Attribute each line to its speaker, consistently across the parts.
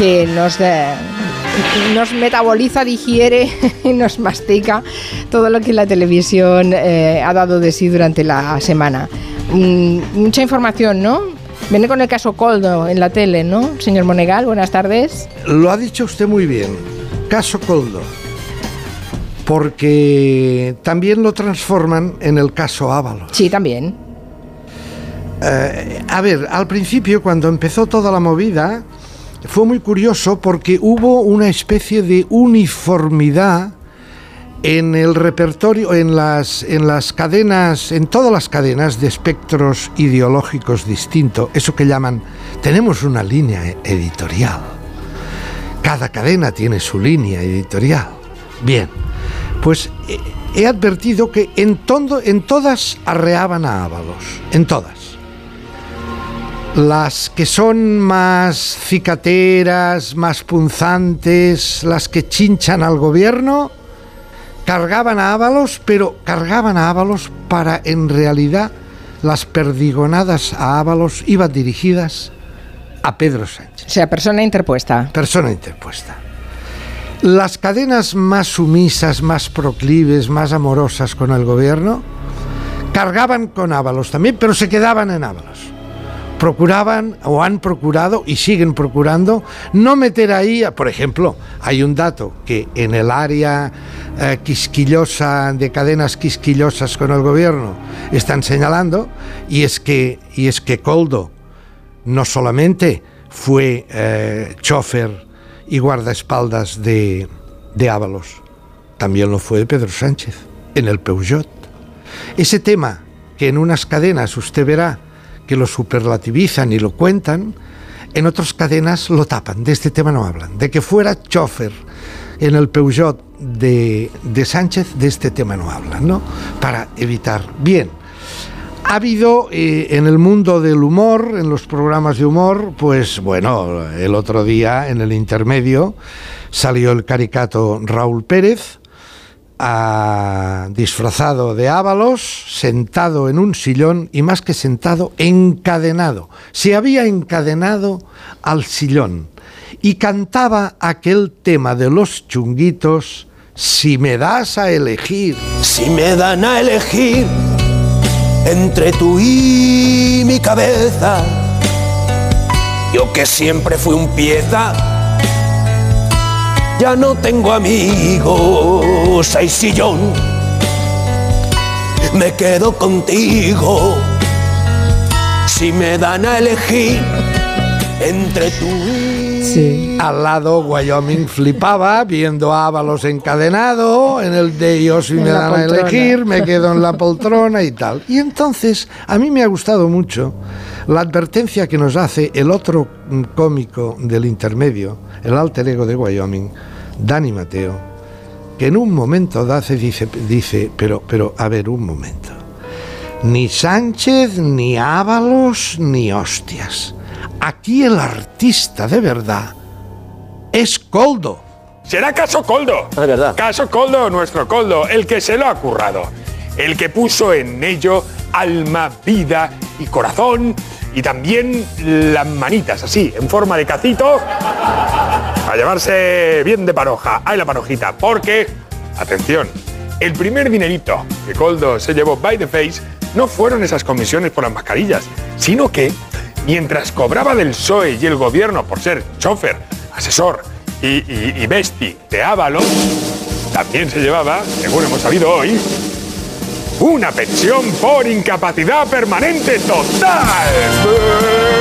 Speaker 1: que nos, nos metaboliza, digiere y nos mastica todo lo que la televisión eh, ha dado de sí durante la semana. Mm, mucha información, ¿no? Viene con el caso Coldo en la tele, ¿no? Señor Monegal, buenas tardes.
Speaker 2: Lo ha dicho usted muy bien. Caso Coldo. Porque también lo transforman en el caso Ábalos.
Speaker 1: Sí, también.
Speaker 2: Eh, a ver, al principio, cuando empezó toda la movida, fue muy curioso porque hubo una especie de uniformidad en el repertorio, en las, en las cadenas, en todas las cadenas de espectros ideológicos distintos, eso que llaman, tenemos una línea editorial. Cada cadena tiene su línea editorial. Bien, pues eh, he advertido que en, en todas arreaban a Ábalos, en todas. Las que son más cicateras, más punzantes, las que chinchan al gobierno, cargaban a Ábalos, pero cargaban a Ábalos para en realidad las perdigonadas a Ábalos iban dirigidas a Pedro Sánchez.
Speaker 1: O sea, persona interpuesta.
Speaker 2: Persona interpuesta. Las cadenas más sumisas, más proclives, más amorosas con el gobierno, cargaban con Ábalos también, pero se quedaban en Ábalos procuraban o han procurado y siguen procurando no meter ahí, por ejemplo, hay un dato que en el área eh, quisquillosa de cadenas quisquillosas con el gobierno están señalando y es que y es que Coldo no solamente fue eh, chofer y guardaespaldas de, de Ábalos, también lo fue de Pedro Sánchez en el Peugeot. Ese tema que en unas cadenas usted verá que lo superlativizan y lo cuentan, en otras cadenas lo tapan, de este tema no hablan. De que fuera chofer en el Peugeot de, Sánchez, de este tema no hablan, ¿no? Para evitar. Bien, ha habido eh, en el mundo del humor, en los programas de humor, pues bueno, el otro día en el intermedio salió el caricato Raúl Pérez, disfrazado de ábalos, sentado en un sillón y más que sentado, encadenado. Se había encadenado al sillón y cantaba aquel tema de los chunguitos, si me das a elegir.
Speaker 3: Si me dan a elegir entre tú y mi cabeza, yo que siempre fui un pieza ya no tengo amigos, sillón, me quedo contigo. Si me dan a elegir entre tú y...
Speaker 2: Sí. Al lado, Wyoming flipaba viendo a Ábalos encadenado en el de yo si me dan a elegir, me quedo en la poltrona y tal. Y entonces, a mí me ha gustado mucho la advertencia que nos hace el otro cómico del intermedio, el alter ego de Wyoming, Dani Mateo, que en un momento dace dice, dice pero, pero, a ver, un momento. Ni Sánchez, ni Ábalos, ni hostias. Aquí el artista de verdad es Coldo.
Speaker 4: ¿Será caso Coldo?
Speaker 5: Es verdad.
Speaker 4: Caso Coldo, nuestro Coldo, el que se lo ha currado. El que puso en ello alma, vida y corazón y también las manitas así, en forma de cacito, a llevarse bien de paroja. Hay la parojita, porque, atención, el primer dinerito que Coldo se llevó by the face no fueron esas comisiones por las mascarillas, sino que, mientras cobraba del PSOE y el gobierno por ser chofer, asesor y, y, besti de Ábalos, también se llevaba, según hemos sabido hoy, una pensión por incapacidad permanente total.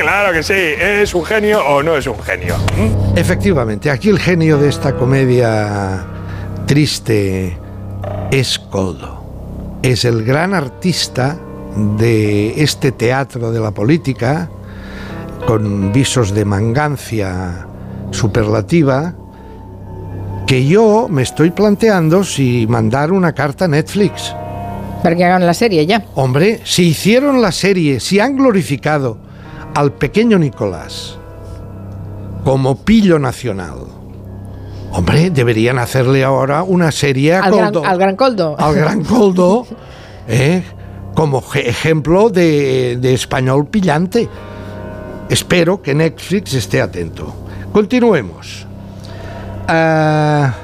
Speaker 4: Claro que sí, ¿es un genio o no es un genio?
Speaker 2: ¿Mm? Efectivamente, aquí el genio de esta comedia triste es Coldo. Es el gran artista de este teatro de la política, con visos de mangancia superlativa, que yo me estoy planteando si mandar una carta a Netflix.
Speaker 1: Para que hagan la serie ya.
Speaker 2: Hombre, si hicieron la serie, si han glorificado al pequeño Nicolás como pillo nacional, hombre, deberían hacerle ahora una serie
Speaker 1: al, Gran, al gran Coldo.
Speaker 2: Al gran Coldo, ¿eh? como ejemplo de, de español pillante. espero que Netflix esté atento. Continuemos. Ah,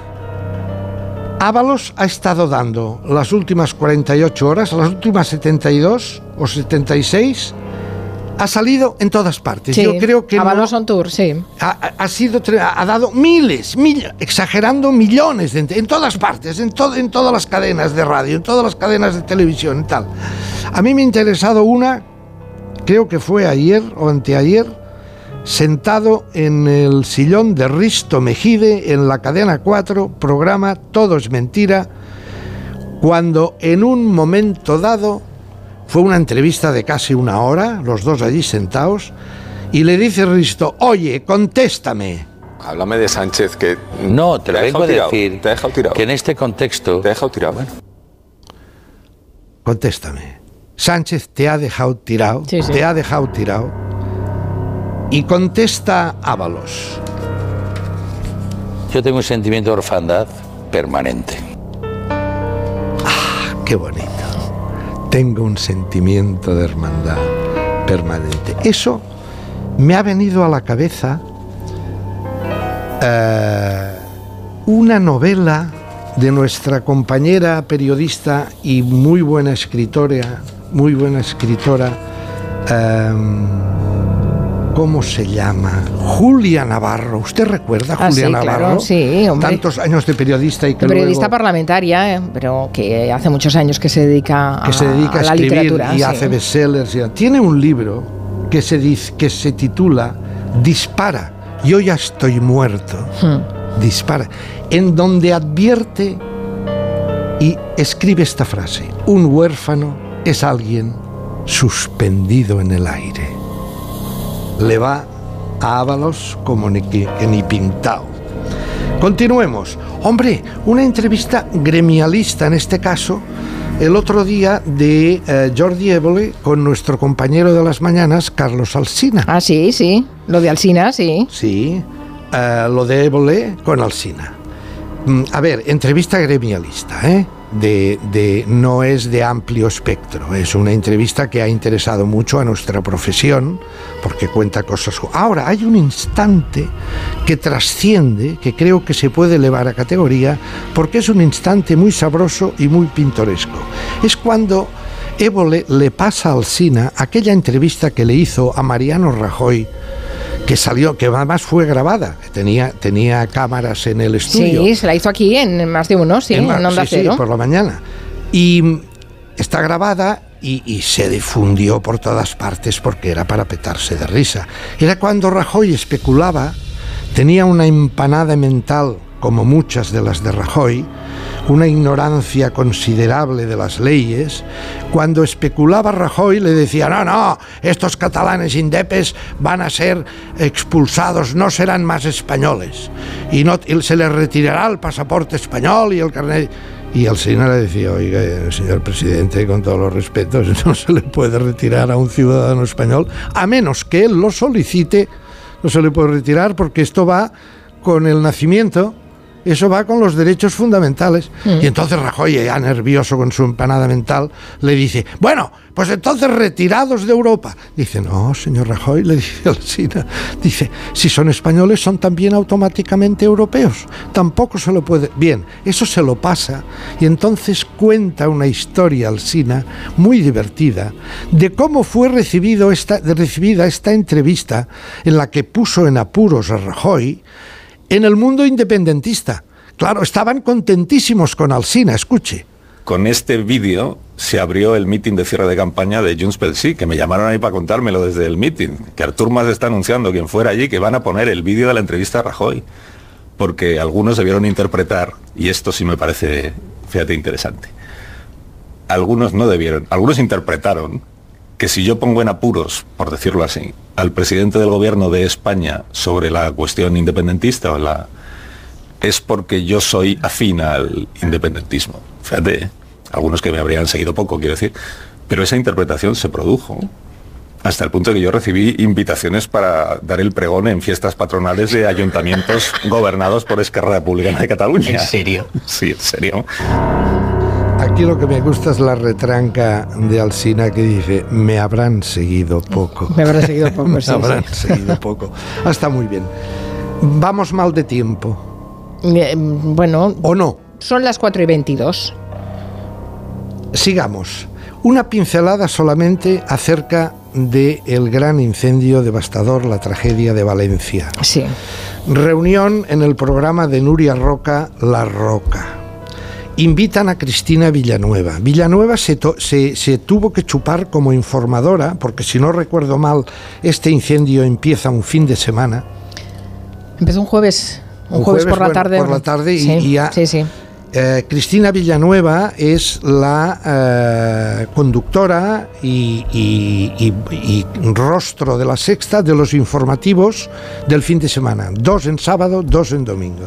Speaker 2: Ábalos ha estado dando las últimas 48 horas, las últimas 72 o 76, ha salido en todas partes.
Speaker 1: Sí,
Speaker 2: Yo creo que no-
Speaker 1: Ábalos on tour, sí.
Speaker 2: ha, sido ha dado miles, mil- exagerando millones de, en todas partes, en, en todas las cadenas de radio, en todas las cadenas de televisión y tal. A mí me ha interesado una, creo que fue ayer o anteayer, sentado en el sillón de Risto Mejide en la cadena 4, programa Todo es mentira, cuando en un momento dado fue una entrevista de casi una hora, los dos allí sentados, y le dice Risto, oye, contéstame.
Speaker 5: Háblame de Sánchez, que...
Speaker 6: No, te lo
Speaker 5: ha
Speaker 6: vengo a decir
Speaker 5: Te ha dejado tirado.
Speaker 6: que en este contexto
Speaker 5: Te ha dejado tirado.
Speaker 2: Contéstame. Sánchez te ha dejado tirado,
Speaker 1: Sí, sí.
Speaker 2: te ha dejado tirado. Y contesta Ábalos.
Speaker 6: yo tengo un sentimiento de orfandad permanente.
Speaker 2: Qué bonito. Tengo un sentimiento de hermandad permanente. Eso me ha venido a la cabeza eh, una novela de nuestra compañera periodista y muy buena escritora, muy buena escritora, em, ¿cómo se llama? Julia Navarro. ¿Usted recuerda a
Speaker 1: Ah,
Speaker 2: Julia
Speaker 1: sí,
Speaker 2: Navarro?
Speaker 1: claro, sí, hombre.
Speaker 2: Tantos años de periodista y que
Speaker 1: Periodista
Speaker 2: luego-
Speaker 1: parlamentaria, eh, pero que hace muchos años que se dedica a,
Speaker 2: que se dedica a,
Speaker 1: la
Speaker 2: escribir
Speaker 1: literatura.
Speaker 2: y
Speaker 1: sí.
Speaker 2: hace bestsellers. y- Tiene un libro que se, que se titula Dispara, yo ya estoy muerto.
Speaker 1: Hmm.
Speaker 2: Dispara, en donde advierte y escribe esta frase, un huérfano es alguien suspendido en el aire. Le va a Ábalos como ni, que, que ni pintado. Continuemos. Hombre, una entrevista gremialista en este caso, el otro día de eh, Jordi Évole con nuestro compañero de las mañanas, Carlos Alsina.
Speaker 1: Ah, sí, sí. Lo de Alsina, sí.
Speaker 2: Sí, eh, lo de Évole con Alsina. Mm, A ver, entrevista gremialista, ¿eh? De, no es de amplio espectro, es una entrevista que ha interesado mucho a nuestra profesión porque cuenta cosas. Ahora, hay un instante que trasciende, que creo que se puede elevar a categoría, porque es un instante muy sabroso y muy pintoresco. Es cuando Évole le pasa a Alsina aquella entrevista que le hizo a Mariano Rajoy que salió, que además fue grabada, tenía, tenía cámaras en el estudio.
Speaker 1: Sí, se la hizo aquí en más de uno, sí, en,
Speaker 2: Mar-
Speaker 1: Onda
Speaker 2: sí, sí,
Speaker 1: Cero.
Speaker 2: por la mañana. Y mm, está grabada y, y se difundió por todas partes porque era para petarse de risa. Era cuando Rajoy especulaba, tenía una empanada mental, como muchas de las de Rajoy, una ignorancia considerable de las leyes, cuando especulaba Rajoy le decía, no, no, estos catalanes indepes van a ser expulsados, no serán más españoles, y, no, se les retirará el pasaporte español y el carnet... Y Alsina le decía, oiga, señor presidente, con todos los respetos, no se le puede retirar a un ciudadano español, a menos que él lo solicite, no se le puede retirar porque esto va con el nacimiento, eso va con los derechos fundamentales. Y entonces Rajoy, ya nervioso con su empanada mental, le dice, bueno, pues entonces retirados de Europa. Dice, no, señor Rajoy, le dice Alsina, dice, si son españoles son también automáticamente europeos. Tampoco se lo puede... Bien, eso se lo pasa y entonces cuenta una historia Alsina muy divertida de cómo fue recibido esta, recibida esta entrevista en la que puso en apuros a Rajoy en el mundo independentista. Claro, estaban contentísimos con Alsina, escuche.
Speaker 5: Con este vídeo se abrió el mitin de cierre de campaña de Junts pel Sí, que me llamaron ahí para contármelo desde el mitin, que Artur Mas está anunciando, quien fuera allí, que van a poner el vídeo de la entrevista a Rajoy, porque algunos debieron interpretar, y esto sí me parece, fíjate, interesante. Algunos no debieron, algunos interpretaron que si yo pongo en apuros, por decirlo así, al presidente del gobierno de España sobre la cuestión independentista o la es porque yo soy afín al independentismo. Fíjate, ¿eh? algunos que me habrían seguido poco, quiero decir, pero esa interpretación se produjo hasta el punto que yo recibí invitaciones para dar el pregón en fiestas patronales de ayuntamientos gobernados por Esquerra Republicana de Cataluña.
Speaker 6: ¿En serio?
Speaker 5: Sí, en serio.
Speaker 2: Aquí lo que me gusta es la retranca de Alsina que dice, me habrán seguido poco.
Speaker 1: Me habrán seguido poco,
Speaker 2: me
Speaker 1: sí,
Speaker 2: habrán
Speaker 1: sí.
Speaker 2: seguido poco. Ah, Está muy bien. Vamos mal de tiempo.
Speaker 1: Eh, bueno,
Speaker 2: ¿O no?
Speaker 1: son las 4 y 22.
Speaker 2: Sigamos. Una pincelada solamente acerca del el gran incendio devastador, la tragedia de Valencia.
Speaker 1: Sí.
Speaker 2: Reunión en el programa de Nuria Roca, La Roca. Invitan a Cristina Villanueva. Villanueva se, to- se- se tuvo que chupar como informadora, porque si no recuerdo mal, este incendio empieza un fin de semana.
Speaker 1: Empezó un jueves. Un,
Speaker 2: Un
Speaker 1: jueves,
Speaker 2: jueves,
Speaker 1: por la
Speaker 2: bueno,
Speaker 1: tarde.
Speaker 2: por la tarde y-
Speaker 1: sí,
Speaker 2: y ya-
Speaker 1: Sí, sí.
Speaker 2: Eh, Cristina Villanueva es la eh, conductora y, y- y- y rostro de la sexta de los informativos del fin de semana. Dos en sábado, dos en domingo.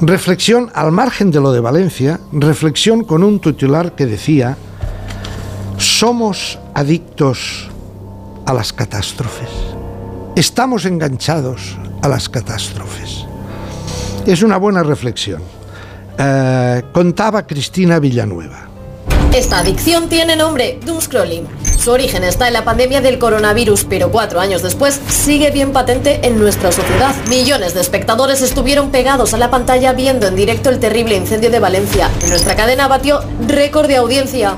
Speaker 2: Reflexión al margen de lo de Valencia, reflexión con un titular que decía, somos adictos a las catástrofes. Estamos enganchados a las catástrofes. Es una buena reflexión. Eh, contaba Cristina Villanueva.
Speaker 7: Esta adicción tiene nombre, doomscrolling. Su origen está en la pandemia del coronavirus, pero cuatro años después sigue bien patente en nuestra sociedad. Millones de espectadores estuvieron pegados a la pantalla viendo en directo el terrible incendio de Valencia. En nuestra cadena batió récord de audiencia.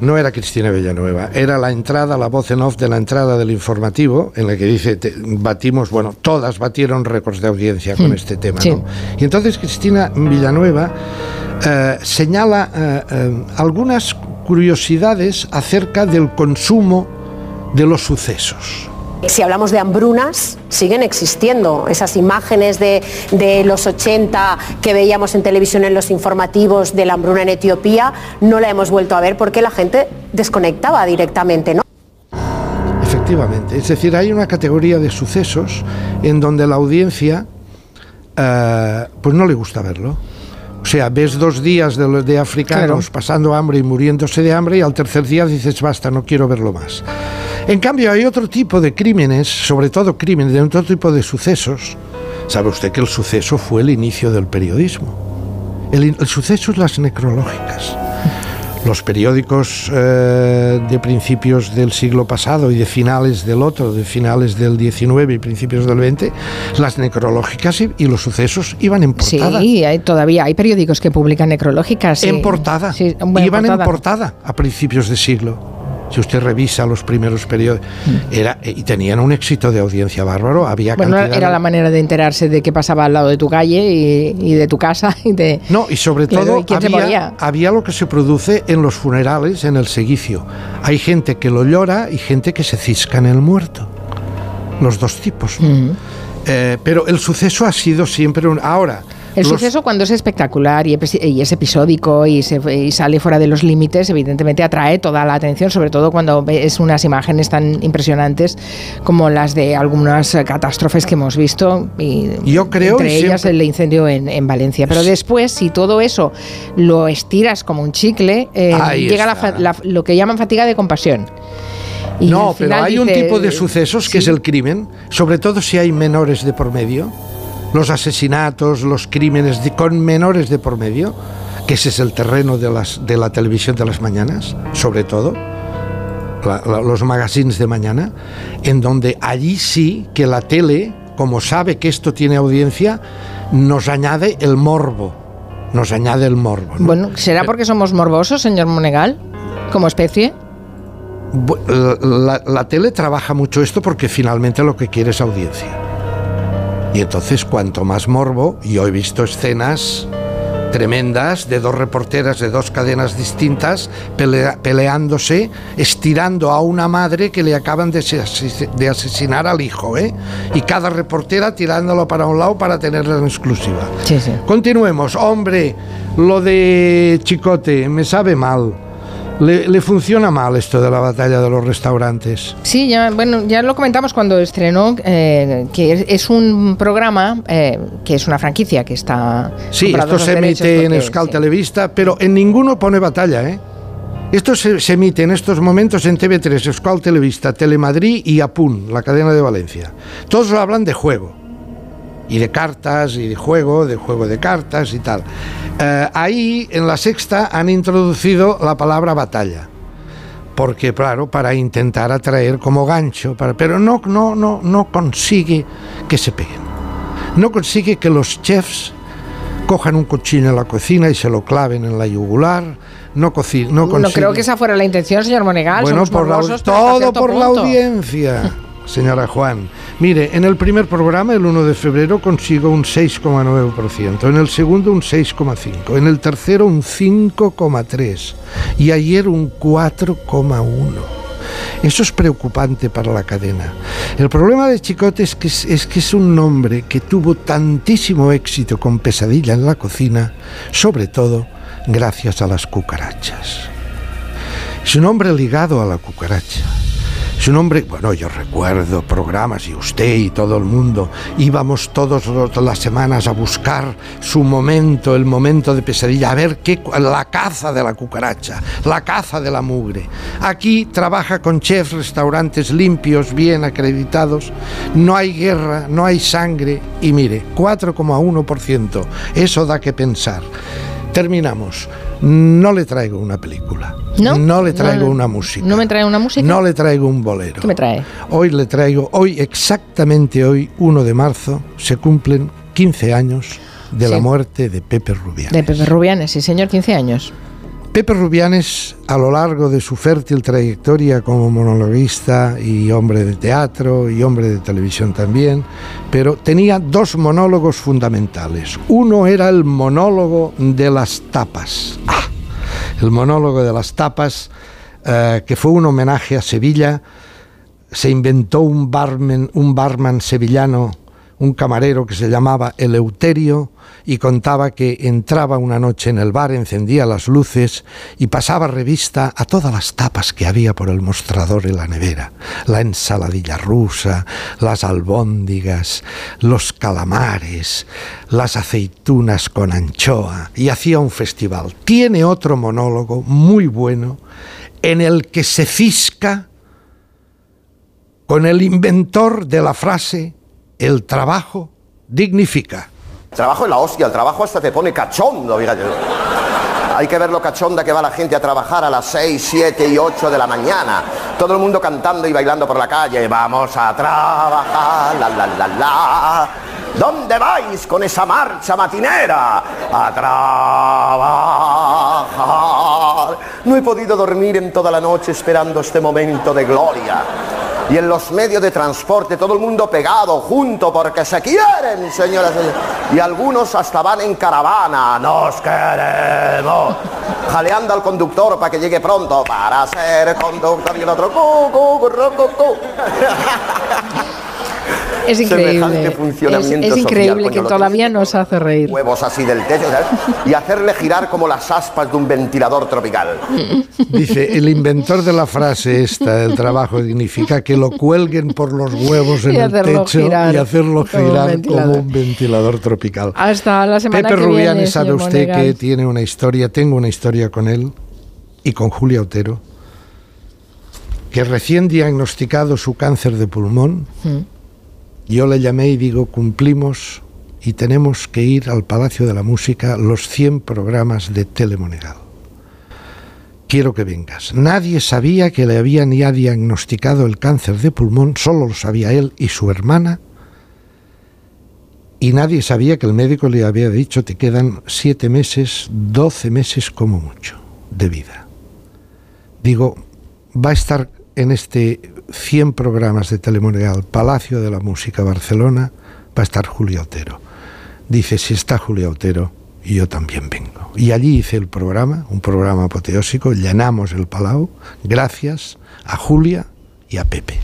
Speaker 2: No era Cristina Villanueva, era la entrada, la voz en off de la entrada del informativo, en la que dice, te- batimos, bueno, todas batieron récords de audiencia con este tema.
Speaker 1: sí.
Speaker 2: ¿no? Y entonces Cristina Villanueva eh, señala eh, eh, algunas curiosidades acerca del consumo de los sucesos.
Speaker 8: Si hablamos de hambrunas, siguen existiendo esas imágenes de, de los 80 que veíamos en televisión en los informativos de la hambruna en Etiopía, no la hemos vuelto a ver porque la gente desconectaba directamente, ¿no?
Speaker 2: Efectivamente, es decir, hay una categoría de sucesos en donde la audiencia eh, pues no le gusta verlo. O sea, ves dos días de, los- de africanos
Speaker 1: Claro.
Speaker 2: pasando hambre y muriéndose de hambre y al tercer día dices, basta, no quiero verlo más. En cambio, hay otro tipo de crímenes, sobre todo crímenes, de otro tipo de sucesos. ¿Sabe usted que el suceso fue el inicio del periodismo? El suceso es las necrológicas. Los periódicos eh, de principios del siglo pasado y de finales del otro, de finales del 19 y principios del 20, las necrológicas y, y los sucesos iban en portada.
Speaker 1: Sí, hay, todavía hay periódicos que publican necrológicas.
Speaker 2: En portada.
Speaker 1: Sí, bueno,
Speaker 2: Iban
Speaker 1: portada.
Speaker 2: en portada a principios de siglo. Si usted revisa los primeros periódicos, era, y tenían un éxito de audiencia bárbaro. Había
Speaker 1: Mm. Bueno,
Speaker 2: cantidad
Speaker 1: era
Speaker 2: de-
Speaker 1: la manera de enterarse de qué pasaba al lado de tu calle y, y de tu casa y de...
Speaker 2: No, y sobre todo
Speaker 1: ¿y quién se
Speaker 2: había, había lo que se produce en los funerales, en el seguicio. Hay gente que lo llora y gente que se cisca en el muerto. Los dos tipos.
Speaker 1: Mm.
Speaker 2: Eh, pero el suceso ha sido siempre un... Ahora...
Speaker 1: El
Speaker 2: los-
Speaker 1: suceso cuando es espectacular y, es episódico y, se, y sale fuera de los límites, evidentemente atrae toda la atención, sobre todo cuando ves unas imágenes tan impresionantes como las de algunas catástrofes que hemos visto, y
Speaker 2: Yo creo,
Speaker 1: entre ellas
Speaker 2: siempre-
Speaker 1: el incendio en, en Valencia. Pero después, si todo eso lo estiras como un chicle, eh, llega la la- lo que llaman fatiga de compasión. Y
Speaker 2: no, pero hay un tipo de sucesos que
Speaker 1: sí.
Speaker 2: es el crimen, sobre todo si hay menores de por medio, los asesinatos, los crímenes de- con menores de por medio, que ese es el terreno de, las, de la televisión de las mañanas, sobre todo, la- la- los magazines de mañana, en donde allí sí que la tele, como sabe que esto tiene audiencia, nos añade el morbo, nos añade el morbo. ¿no?
Speaker 1: Bueno, ¿será porque somos morbosos, señor Monegal, como especie?
Speaker 2: La tele trabaja mucho esto porque finalmente lo que quiere es audiencia. Y entonces cuanto más morbo, yo he visto escenas tremendas de dos reporteras de dos cadenas distintas pelea- peleándose, estirando a una madre que le acaban de, de asesinar al hijo, ¿eh? Y cada reportera tirándolo para un lado para tenerla en exclusiva.
Speaker 1: Sí, sí.
Speaker 2: Continuemos. Hombre, lo de Chicote me sabe mal. Le, le funciona mal esto de la batalla de los restaurantes.
Speaker 1: Sí, ya, bueno, ya lo comentamos cuando estrenó, eh, que es, es un programa eh, que es una franquicia que está.
Speaker 2: Sí, esto se emite en Euskal
Speaker 1: sí.
Speaker 2: Televista, pero en ninguno pone batalla, ¿eh? Esto se, se emite en estos momentos en TV3, Euskal Televista, Telemadrid y Apun, la cadena de Valencia. Todos hablan de juego. Y de cartas y de juego, de juego de cartas y tal. Eh, ahí en la sexta han introducido la palabra batalla. Porque, claro, para intentar atraer como gancho, para, pero no, no, no, no consigue que se peguen. No consigue que los chefs cojan un cuchillo en la cocina y se lo claven en la yugular. No, no,
Speaker 1: No creo que esa fuera la intención, señor Monegal.
Speaker 2: bueno,
Speaker 1: somos
Speaker 2: por
Speaker 1: morbosos,
Speaker 2: todo por la audiencia, señora Juan. Mire, en el primer programa, el 1 de febrero, consigo un 6,9%, en el segundo un 6,5%, en el tercero un 5,3% y ayer un 4,1%. Eso es preocupante para la cadena. El problema de Chicote es que es, un nombre que tuvo tantísimo éxito con Pesadilla en la cocina, sobre todo gracias a las cucarachas. Es un hombre ligado a la cucaracha. Es un hombre, bueno, yo recuerdo programas y usted y todo el mundo íbamos todas las semanas a buscar su momento, el momento de pesadilla, a ver qué, la caza de la cucaracha, la caza de la mugre. Aquí trabaja con chefs, restaurantes limpios, bien acreditados, no hay guerra, no hay sangre y mire, 4,1%, eso da que pensar. Terminamos. No le traigo una película.
Speaker 1: ¿No?
Speaker 2: le traigo
Speaker 1: No,
Speaker 2: una música.
Speaker 1: ¿No me trae una música?
Speaker 2: No le traigo un bolero.
Speaker 1: ¿Qué me trae?
Speaker 2: Hoy le traigo, hoy exactamente hoy, 1 de marzo, se cumplen 15 años de la muerte de Pepe Rubianes.
Speaker 1: De Pepe Rubianes, sí, señor, 15 años.
Speaker 2: Pepe Rubianes, a lo largo de su fértil trayectoria como monologuista y hombre de teatro y hombre de televisión también, pero tenía dos monólogos fundamentales. Uno era el monólogo de las tapas. Ah, el monólogo de las tapas, eh, que fue un homenaje a Sevilla. Se inventó un barman, un barman sevillano, un camarero que se llamaba Eleuterio y contaba que entraba una noche en el bar, encendía las luces y pasaba revista a todas las tapas que había por el mostrador en la nevera. La ensaladilla rusa, las albóndigas, los calamares, las aceitunas con anchoa y hacía un festival. Tiene otro monólogo muy bueno en el que se cisca con el inventor de la frase el trabajo dignifica.
Speaker 3: Trabajo en la hostia, el trabajo hasta te pone cachondo, fíjate. Hay que ver lo cachonda que va la gente a trabajar a las 6, 7 y 8 de la mañana. Todo el mundo cantando y bailando por la calle. Vamos a trabajar, la la la la. ¿Dónde vais con esa marcha matinera? A trabajar. No he podido dormir en toda la noche esperando este momento de gloria. Y en los medios de transporte todo el mundo pegado, junto, porque se quieren, señoras y señores. Y algunos hasta van en caravana, nos queremos. Jaleando al conductor para que llegue pronto, para ser conductor y el otro, cu, cu, cu, cu, cu.
Speaker 1: Es increíble.
Speaker 3: Semejante
Speaker 1: Es,
Speaker 3: funcionamiento
Speaker 1: es
Speaker 3: social,
Speaker 1: increíble que todavía nos hace reír.
Speaker 3: Huevos así del techo, ¿sabes? Y hacerle girar como las aspas de un ventilador tropical.
Speaker 2: Dice, el inventor de la frase esta, el trabajo dignifica, que lo cuelguen por los huevos en el techo
Speaker 1: girar
Speaker 2: y hacerlo
Speaker 1: como un
Speaker 2: girar como un ventilador tropical.
Speaker 1: Hasta la semana
Speaker 2: Pepe
Speaker 1: que viene,
Speaker 2: Rubianes sabe usted
Speaker 1: Monegal.
Speaker 2: que tiene una historia, tengo una historia con él y con Julia Otero, que recién diagnosticado su cáncer de pulmón,
Speaker 1: Mm.
Speaker 2: Yo le llamé y digo, cumplimos y tenemos que ir al Palacio de la Música los 100 programas de Telemonegal. Quiero que vengas. Nadie sabía que le habían ya diagnosticado el cáncer de pulmón, solo lo sabía él y su hermana, y nadie sabía que el médico le había dicho te quedan siete meses, 12 meses como mucho de vida. Digo, va a estar en este 100 programas de Telemonegal, Palacio de la Música, Barcelona, va a estar Julia Otero. Dice, si está Julia Otero, yo también vengo. Y allí hice el programa, un programa apoteósico, llenamos el Palau, gracias a Julia y a Pepe.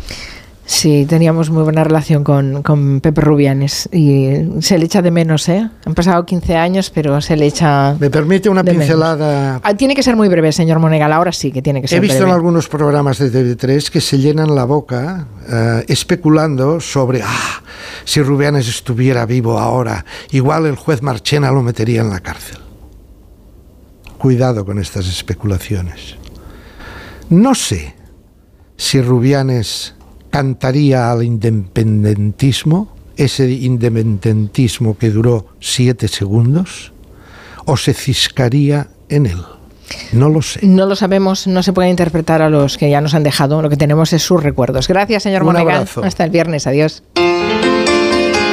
Speaker 1: Sí, teníamos muy buena relación con, con Pepe Rubianes y se le echa de menos, ¿eh? Han pasado 15 años, pero se le echa...
Speaker 2: ¿Me permite una pincelada?
Speaker 1: Ah, tiene que ser muy breve, señor Monegal, ahora sí que tiene que ser
Speaker 2: He visto
Speaker 1: breve.
Speaker 2: en algunos programas de TV3 que se llenan la boca eh, especulando sobre ah, si Rubianes estuviera vivo ahora, igual el juez Marchena lo metería en la cárcel. Cuidado con estas especulaciones. No sé si Rubianes cantaría al independentismo ese independentismo que duró siete segundos o se ciscaría en él? No lo sé.
Speaker 1: No lo sabemos, no se puede interpretar a los que ya nos han dejado. Lo que tenemos es sus recuerdos. Gracias, señor
Speaker 2: abrazo.
Speaker 1: Hasta el viernes. Adiós.